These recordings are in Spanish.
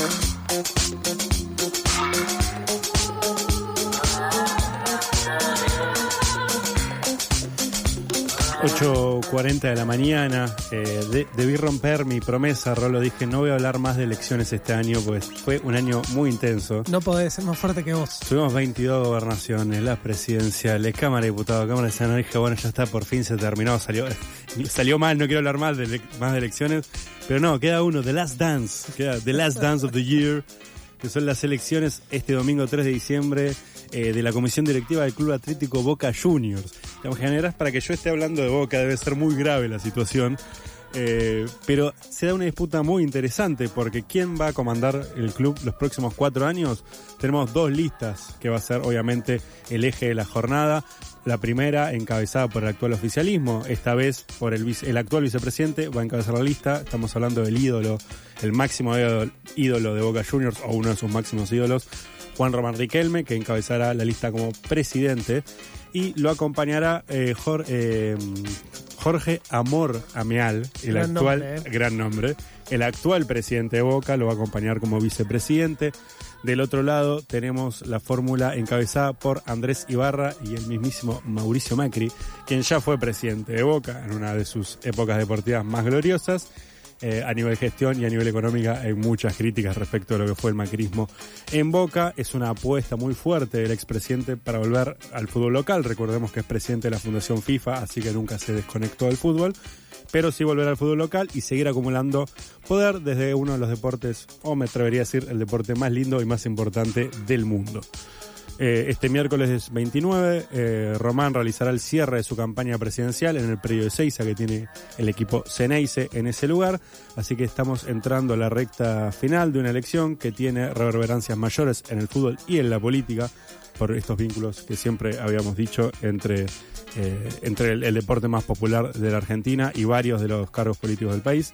girl. 8.40 de la mañana, eh, debí romper mi promesa, Rolo, dije no voy a hablar más de elecciones este año, pues fue un año muy intenso. No podés ser más fuerte que vos. Tuvimos 22 gobernaciones, las presidenciales, Cámara de Diputados, Cámara de Senado, dije bueno ya está, por fin se terminó, salió, salió mal, no quiero hablar más de, más de elecciones, pero no, queda uno, The Last Dance, queda The Last Dance of the Year, que son las elecciones este domingo 3 de diciembre eh, de la comisión directiva del Club Atlético Boca Juniors. En general, para que yo esté hablando de Boca debe ser muy grave la situación. Eh, pero se da una disputa muy interesante porque ¿quién va a comandar el club los próximos cuatro años? Tenemos dos listas que va a ser obviamente el eje de la jornada. La primera encabezada por el actual oficialismo, esta vez por el, el actual vicepresidente va a encabezar la lista. Estamos hablando del ídolo, el máximo ídolo de Boca Juniors o uno de sus máximos ídolos, Juan Román Riquelme, que encabezará la lista como presidente, y lo acompañará eh, eh, Jorge, Amor Ameal, el actual, eh. gran nombre, el actual presidente de Boca, lo va a acompañar como vicepresidente. Del otro lado tenemos la fórmula encabezada por Andrés Ibarra y el mismísimo Mauricio Macri, quien ya fue presidente de Boca en una de sus épocas deportivas más gloriosas eh, a nivel gestión y a nivel económica hay muchas críticas respecto a lo que fue el macrismo en Boca. Es una apuesta muy fuerte del expresidente para volver al fútbol local. Recordemos que es presidente de la Fundación FIFA, así que nunca se desconectó del fútbol. Pero sí volver al fútbol local y seguir acumulando poder desde uno de los deportes, o me atrevería a decir, el deporte más lindo y más importante del mundo. Eh, este miércoles 29, eh, Román realizará el cierre de su campaña presidencial en el periodo de Seiza que tiene el equipo Ceneice en ese lugar. Así que estamos entrando a la recta final de una elección que tiene reverberancias mayores en el fútbol y en la política por estos vínculos que siempre habíamos dicho entre, eh, entre el, deporte más popular de la Argentina y varios de los cargos políticos del país.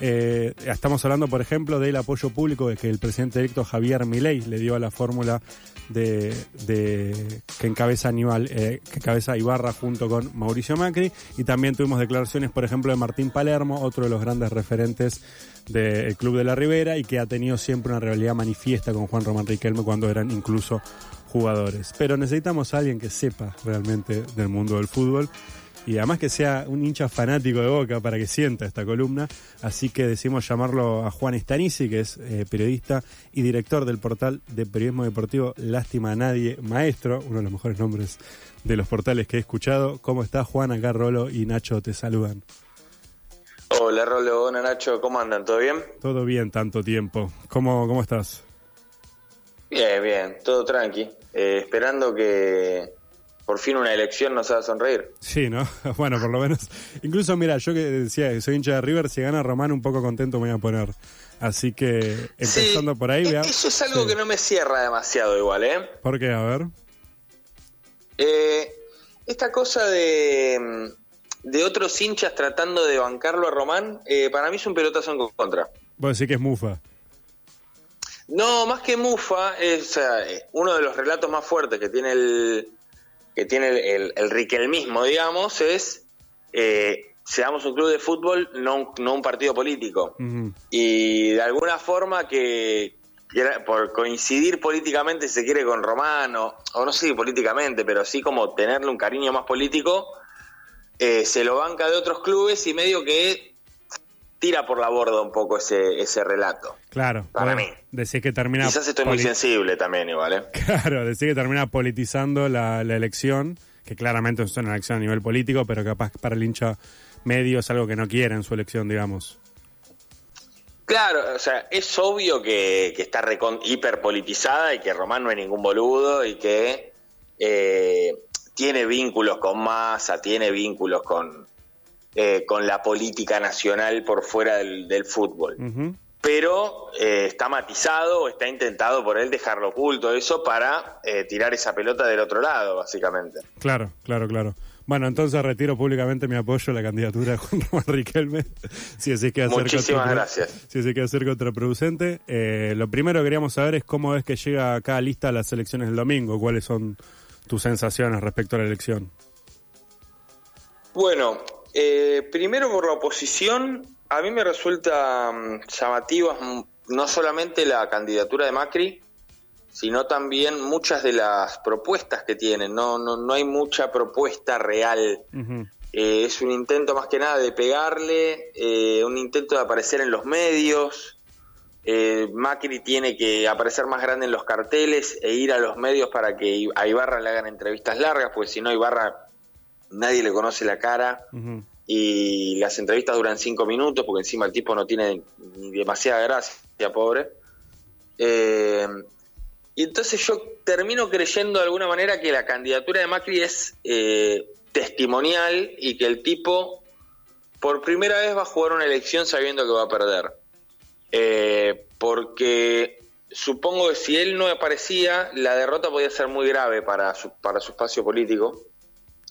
estamos hablando, por ejemplo, del apoyo público que el presidente electo Javier Milei le dio a la fórmula de, que encabeza Aníbal, eh, que encabeza Ibarra junto con Mauricio Macri. Y también tuvimos declaraciones, por ejemplo, de Martín Palermo, otro de los grandes referentes del Club de la Ribera y que ha tenido siempre una realidad manifiesta con Juan Román Riquelme cuando eran incluso jugadores. Pero necesitamos a alguien que sepa realmente del mundo del fútbol y además que sea un hincha fanático de Boca para que sienta esta columna. Así que decimos llamarlo a Juan Stanisi, que es eh, periodista y director del portal de periodismo deportivo Lástima a Nadie Maestro, uno de los mejores nombres de los portales que he escuchado. ¿Cómo está Juan? Acá Rolo y Nacho te saludan. Hola Rolo, hola Nacho, ¿cómo andan? ¿Todo bien? Todo bien, tanto tiempo. ¿Cómo, cómo estás? Bien, bien, todo tranqui. Eh, esperando que, por fin una elección nos haga sonreír. Sí, ¿no? Bueno, por lo menos. Incluso, mira, yo que decía que soy hincha de River, si gana Román, un poco contento me voy a poner. Así que, empezando por ahí, vea. Eso es algo que no me cierra demasiado igual, ¿eh? ¿Por qué? A ver. Eh, esta cosa de, de otros hinchas tratando de bancarlo a Román, eh, para mí es un pelotazo en contra. Vos decís que es mufa. No, más que mufa, es uno de los relatos más fuertes que tiene el, que tiene el, el, riquelmismo, digamos, es eh, seamos un club de fútbol, no un, no un partido político. Y de alguna forma que, por coincidir políticamente, si se quiere, con Romano, o no sé políticamente, pero sí como tenerle un cariño más político, eh, se lo banca de otros clubes y medio que tira por la borda un poco ese, ese relato. Claro. Para mí. Decís que termina... Quizás estoy muy sensible también igual, ¿eh? Claro, decís que termina politizando la, elección, que claramente es una elección a nivel político, pero capaz para el hincha medio es algo que no quiere en su elección, digamos. Claro, o sea, es obvio que, que está hiperpolitizada y que Román no es ningún boludo y que eh, tiene vínculos con Massa, tiene vínculos con, eh, con la política nacional por fuera del, fútbol. Pero eh, está matizado, está intentado por él dejarlo oculto eso para eh, tirar esa pelota del otro lado, básicamente. Claro, claro, claro. Bueno, entonces retiro públicamente mi apoyo a la candidatura de Juan Román Riquelme. si así que Muchísimas gracias. Si así que hacer contraproducente. lo primero que queríamos saber es cómo es que llega acá lista las elecciones del domingo. ¿Cuáles son tus sensaciones respecto a la elección? Bueno, eh, primero por la oposición, a mí me resulta mm, llamativas no solamente la candidatura de Macri, sino también muchas de las propuestas que tienen. No, no, no hay mucha propuesta real. Eh, es un intento más que nada de pegarle, eh, un intento de aparecer en los medios. Eh, Macri tiene que aparecer más grande en los carteles e ir a los medios para que a Ibarra le hagan entrevistas largas, porque si no Ibarra nadie le conoce la cara y las entrevistas duran cinco minutos porque encima el tipo no tiene ni demasiada gracia, pobre. Eh, y entonces yo termino creyendo de alguna manera que la candidatura de Macri es eh, testimonial y que el tipo por primera vez va a jugar una elección sabiendo que va a perder. Eh, porque supongo que si él no aparecía, la derrota podía ser muy grave para su, para su espacio político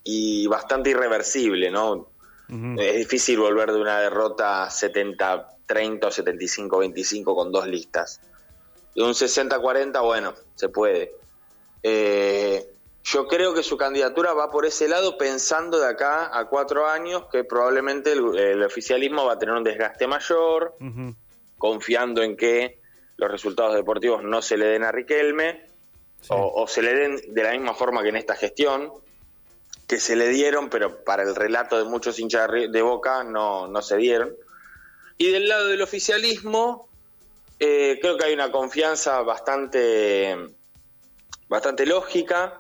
y bastante irreversible, ¿no? Es difícil volver de una derrota 70-30 o 75-25 con dos listas. De un 60-40, bueno, se puede. Eh, yo creo que su candidatura va por ese lado pensando de acá a cuatro años que probablemente el, oficialismo va a tener un desgaste mayor, confiando en que los resultados deportivos no se le den a Riquelme o, se le den de la misma forma que en esta gestión, que se le dieron, pero para el relato de muchos hinchas de Boca no, no se dieron. Y del lado del oficialismo, eh, creo que hay una confianza bastante, bastante lógica.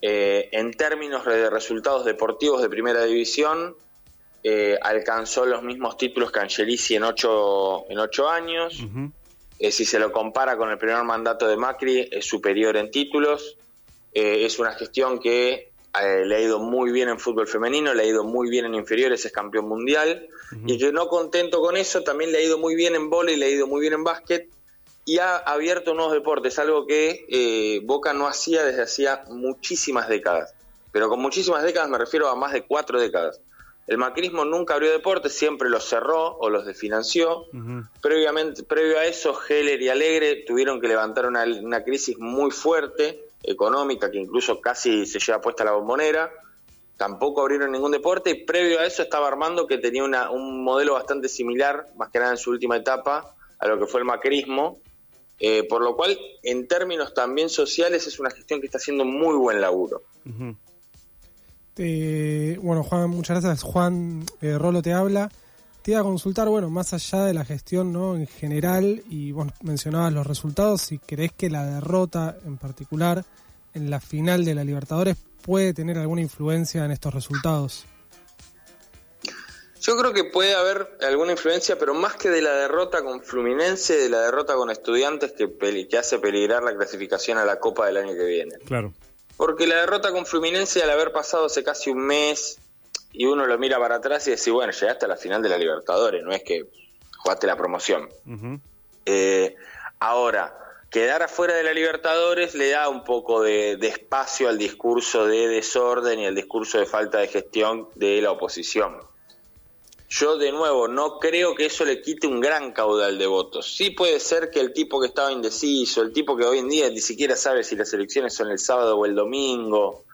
Eh, en términos de resultados deportivos de primera división, eh, alcanzó los mismos títulos que Angelici en ocho, en ocho años. si se lo compara con el primer mandato de Macri, es superior en títulos. es una gestión que eh, le ha ido muy bien en fútbol femenino, le ha ido muy bien en inferiores, es campeón mundial. Y que no contento con eso, también le ha ido muy bien en vóley, le ha ido muy bien en básquet y ha abierto nuevos deportes, algo que eh, Boca no hacía desde hacía muchísimas décadas. Pero con muchísimas décadas me refiero a más de cuatro décadas. El macrismo nunca abrió deportes, siempre los cerró o los desfinanció. Previamente, previo a eso, Heller y Alegre tuvieron que levantar una, una crisis muy fuerte económica que incluso casi se lleva puesta la bombonera. Tampoco abrieron ningún deporte y previo a eso estaba Armando que tenía un modelo bastante similar, más que nada en su última etapa, a lo que fue el macrismo. Eh, por lo cual, en términos también sociales, es una gestión que está haciendo muy buen laburo. bueno, Juan, muchas gracias. Juan eh, Rolo te habla. Te iba a consultar, bueno, más allá de la gestión ¿no? en general, y vos mencionabas los resultados, si crees que la derrota en particular en la final de la Libertadores puede tener alguna influencia en estos resultados. Yo creo que puede haber alguna influencia, pero más que de la derrota con Fluminense, de la derrota con Estudiantes que, que hace peligrar la clasificación a la Copa del año que viene. Claro. Porque la derrota con Fluminense, al haber pasado hace casi un mes, y uno lo mira para atrás y dice, bueno, llegaste a la final de la Libertadores, no es que jugaste la promoción. Eh, ahora, quedar afuera de la Libertadores le da un poco de, espacio al discurso de desorden y al discurso de falta de gestión de la oposición. Yo de nuevo no creo que eso le quite un gran caudal de votos. Sí puede ser que el tipo que estaba indeciso, el tipo que hoy en día ni siquiera sabe si las elecciones son el sábado o el domingo,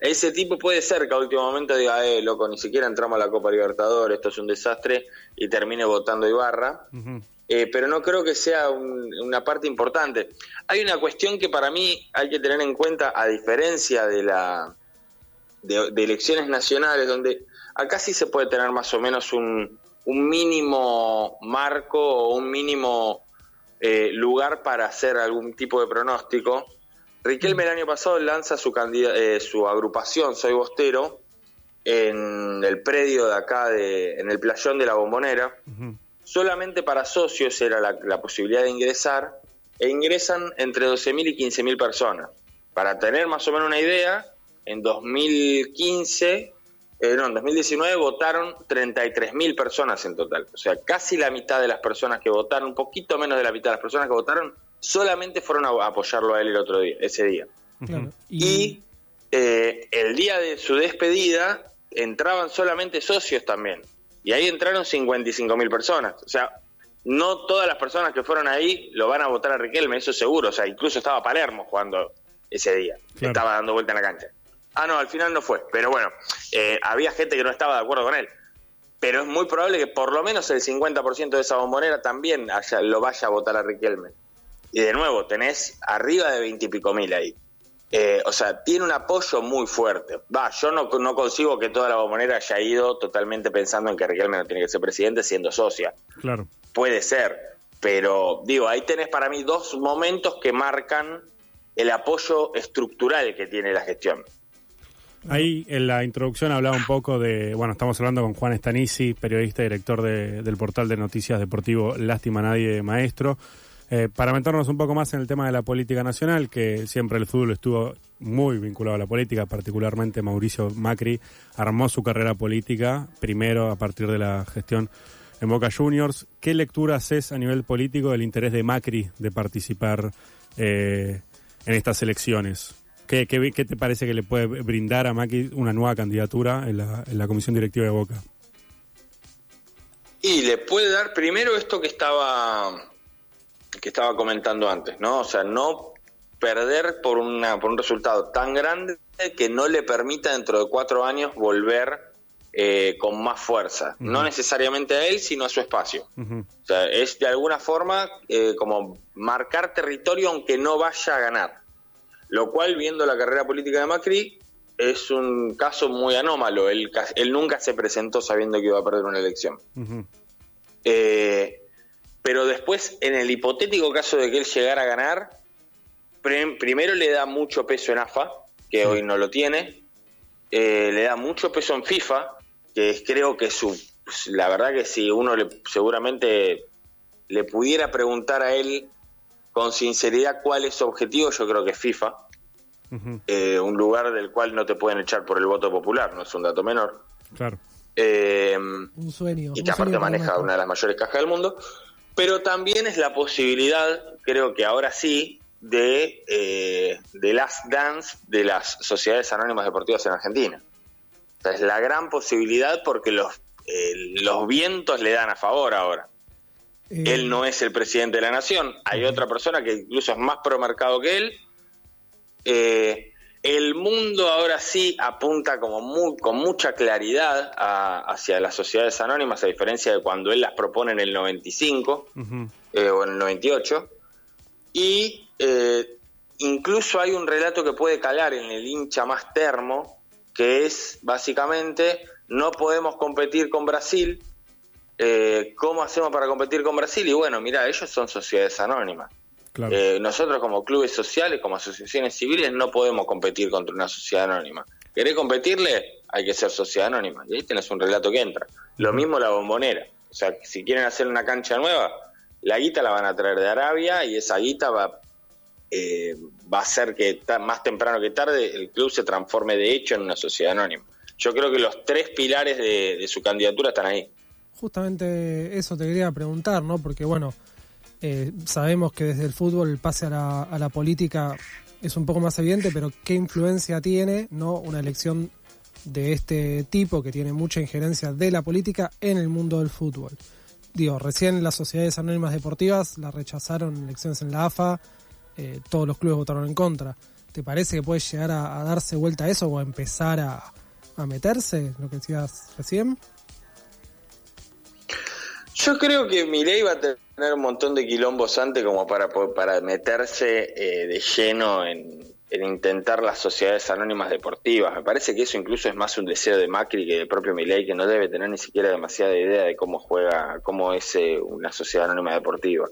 ese tipo puede ser que a último momento diga, eh, loco, ni siquiera entramos a la Copa Libertadores, esto es un desastre, y termine votando Ibarra. Eh, pero no creo que sea una parte importante. Hay una cuestión que para mí hay que tener en cuenta, a diferencia de la de, elecciones nacionales, donde acá sí se puede tener más o menos un, un mínimo marco o un mínimo eh, lugar para hacer algún tipo de pronóstico Riquelme el año pasado lanza su, eh, su agrupación Soy Bostero en el predio de acá, de, en el playón de la Bombonera. Solamente para socios era la, posibilidad de ingresar e ingresan entre 12.000 y 15.000 personas. Para tener más o menos una idea, en 2015, eh, no, en 2019 votaron 33.000 personas en total. O sea, casi la mitad de las personas que votaron, un poquito menos de la mitad de las personas que votaron, solamente fueron a apoyarlo a él el otro día, ese día. Y, eh, el día de su despedida entraban solamente socios también. Y ahí entraron 55 mil personas. O sea, no todas las personas que fueron ahí lo van a votar a Riquelme, eso seguro. O sea, incluso estaba Palermo jugando ese día. Estaba dando vuelta en la cancha. Ah, no, al final no fue. Pero bueno, eh, había gente que no estaba de acuerdo con él. pero es muy probable que por lo menos el 50% de esa bombonera también lo vaya a votar a Riquelme. Y de nuevo, tenés arriba de 20 y pico mil ahí. Eh, o sea, tiene un apoyo muy fuerte. Va, yo no, no consigo que toda la bombonera haya ido totalmente pensando en que Riquelme no tiene que ser presidente siendo socia. Claro. Puede ser, pero digo, ahí tenés para mí dos momentos que marcan el apoyo estructural que tiene la gestión. Ahí en la introducción hablaba un poco de, bueno, estamos hablando con Juan Estanisi, periodista y director del portal de noticias deportivo Lástima Nadie Maestro, eh, para meternos un poco más en el tema de la política nacional, que siempre el fútbol estuvo muy vinculado a la política, particularmente Mauricio Macri armó su carrera política primero a partir de la gestión en Boca Juniors. ¿Qué lectura haces a nivel político del interés de Macri de participar eh, en estas elecciones? ¿Qué, te parece que le puede brindar a Macri una nueva candidatura en la, comisión directiva de Boca? Y le puede dar primero esto que estaba que estaba comentando antes, ¿no? O sea, no perder por, una, por un resultado tan grande que no le permita dentro de cuatro años volver eh, con más fuerza. No necesariamente a él, sino a su espacio. O sea, es de alguna forma eh, como marcar territorio aunque no vaya a ganar. Lo cual, viendo la carrera política de Macri, es un caso muy anómalo. Él, él nunca se presentó sabiendo que iba a perder una elección. Eh, pero después, en el hipotético caso de que él llegara a ganar, primero le da mucho peso en AFA, que hoy no lo tiene. Eh, le da mucho peso en FIFA, que es, creo que su, la verdad que si uno le, seguramente le pudiera preguntar a él con sinceridad cuál es su objetivo, yo creo que es FIFA. Eh, un lugar del cual no te pueden echar por el voto popular, no es un dato menor. Claro. Eh, un sueño. Y que aparte maneja una de las mayores cajas del mundo. Pero también es la posibilidad, creo que ahora sí, de, eh, de las dance de las sociedades anónimas deportivas en Argentina. es la gran posibilidad porque los, los vientos le dan a favor ahora. Eh, él no es el presidente de la nación. Hay otra persona que incluso es más pro mercado que él. Eh, el mundo ahora sí apunta como muy, con mucha claridad hacia las sociedades anónimas, a diferencia de cuando él las propone en el 95 eh, o en el 98. Y incluso hay un relato que puede calar en el hincha más termo, que es básicamente no podemos competir con Brasil eh, ¿cómo hacemos para competir con Brasil? Y bueno, mira, ellos son sociedades anónimas. Eh, nosotros como clubes sociales, como asociaciones civiles, no podemos competir contra una sociedad anónima. ¿Querés competirle? Hay que ser sociedad anónima. Y ahí tenés un relato que entra. Lo mismo la bombonera. O sea, si quieren hacer una cancha nueva, la guita la van a traer de Arabia y esa guita va, eh, va a hacer que más temprano que tarde el club se transforme de hecho en una sociedad anónima. Yo creo que los tres pilares de su candidatura están ahí justamente eso te quería preguntar, ¿no? Porque bueno, eh, sabemos que desde el fútbol el pase a la, a la política es un poco más evidente, pero ¿qué influencia tiene, no? Una elección de este tipo que tiene mucha injerencia de la política en el mundo del fútbol. Digo, recién las sociedades anónimas deportivas la rechazaron elecciones en la AFA, eh, todos los clubes votaron en contra. ¿Te parece que puede llegar a, darse vuelta a eso o a empezar a meterse, lo que decías recién? Yo creo que Milei va a tener un montón de quilombos antes como para, para meterse eh, de lleno en, intentar las sociedades anónimas deportivas. Me parece que eso incluso es más un deseo de Macri que del propio Milei, que no debe tener ni siquiera demasiada idea de cómo juega, cómo es eh, una sociedad anónima deportiva.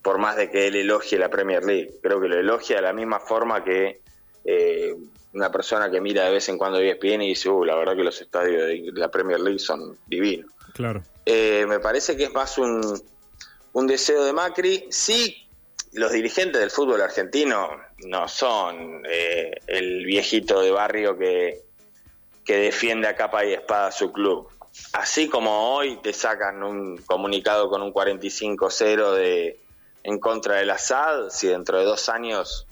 Por más de que él elogie la Premier League. Creo que lo elogia de la misma forma que eh, una persona que mira de vez en cuando ESPN y dice, uh, la verdad que los estadios de la Premier League son divinos. Claro. Eh, me parece que es más un, deseo de Macri. Sí, los dirigentes del fútbol argentino no son eh, el viejito de barrio que, que defiende a capa y espada su club. Así como hoy te sacan un comunicado con un 45-0 de en contra del Assad, si dentro de dos años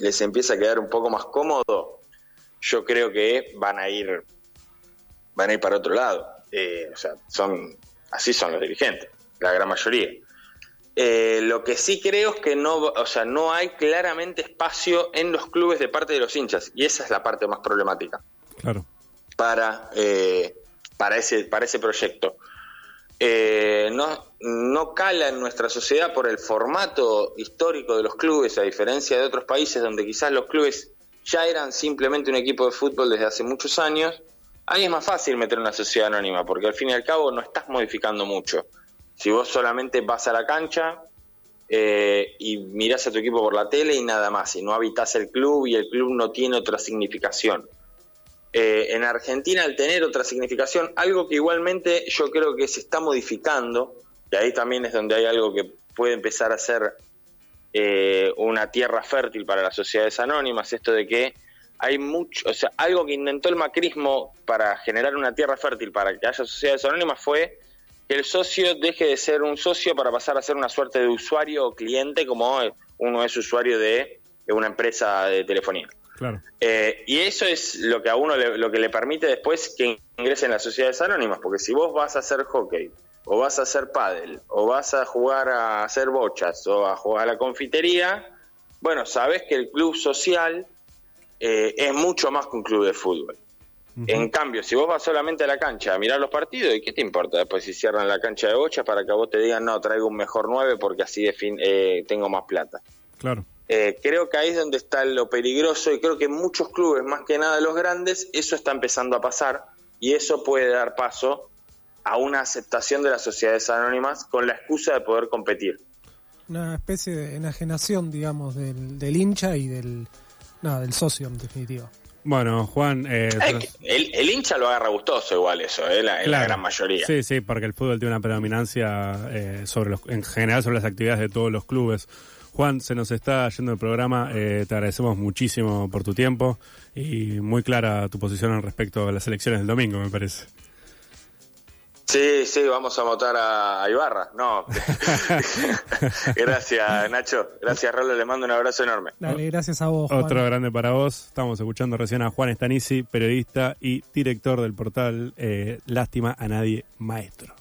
les empieza a quedar un poco más cómodo, yo creo que van a ir van a ir para otro lado. Eh, o sea, son, así son los dirigentes, la gran mayoría. Eh, lo que sí creo es que no, o sea, no hay claramente espacio en los clubes de parte de los hinchas, y esa es la parte más problemática. Claro. Para, eh, para ese, para ese proyecto. Eh, no, no cala en nuestra sociedad por el formato histórico de los clubes, a diferencia de otros países donde quizás los clubes ya eran simplemente un equipo de fútbol desde hace muchos años. Ahí es más fácil meter una sociedad anónima, porque al fin y al cabo no estás modificando mucho. Si vos solamente vas a la cancha eh, y mirás a tu equipo por la tele y nada más, y no habitas el club y el club no tiene otra significación. Eh, en Argentina al tener otra significación, algo que igualmente yo creo que se está modificando, y ahí también es donde hay algo que puede empezar a ser eh, una tierra fértil para las sociedades anónimas, esto de que hay mucho, o sea, algo que intentó el macrismo para generar una tierra fértil para que haya sociedades anónimas fue que el socio deje de ser un socio para pasar a ser una suerte de usuario o cliente como uno es usuario de una empresa de telefonía. Claro. Eh, y eso es lo que a uno le, lo que le permite después que ingrese en las sociedades anónimas, porque si vos vas a hacer hockey, o vas a hacer pádel, o vas a jugar a hacer bochas, o a jugar a la confitería, bueno, sabes que el club social eh, es mucho más que un club de fútbol. En cambio, si vos vas solamente a la cancha a mirar los partidos, ¿y qué te importa después si cierran la cancha de bochas para que vos te digan, no, traigo un mejor 9 porque así eh, tengo más plata? Claro. Eh, creo que ahí es donde está lo peligroso y creo que en muchos clubes, más que nada los grandes, eso está empezando a pasar y eso puede dar paso a una aceptación de las sociedades anónimas con la excusa de poder competir. Una especie de enajenación, digamos, del, hincha y del, del socio, en definitiva. Bueno, Juan... Eh, el, hincha lo agarra gustoso igual eso, eh, la, la, gran mayoría. Sí, sí, porque el fútbol tiene una predominancia eh, sobre los, en general sobre las actividades de todos los clubes. Juan, se nos está yendo el programa. Eh, te agradecemos muchísimo por tu tiempo y muy clara tu posición en respecto a las elecciones del domingo, me parece. Sí, sí, vamos a votar a, Ibarra. No. gracias, Nacho. Gracias, Rolo. Le mando un abrazo enorme. Dale, gracias a vos. Otro grande para vos. Estamos escuchando recién a Juan Estanisi, periodista y director del portal eh, Lástima a Nadie Maestro.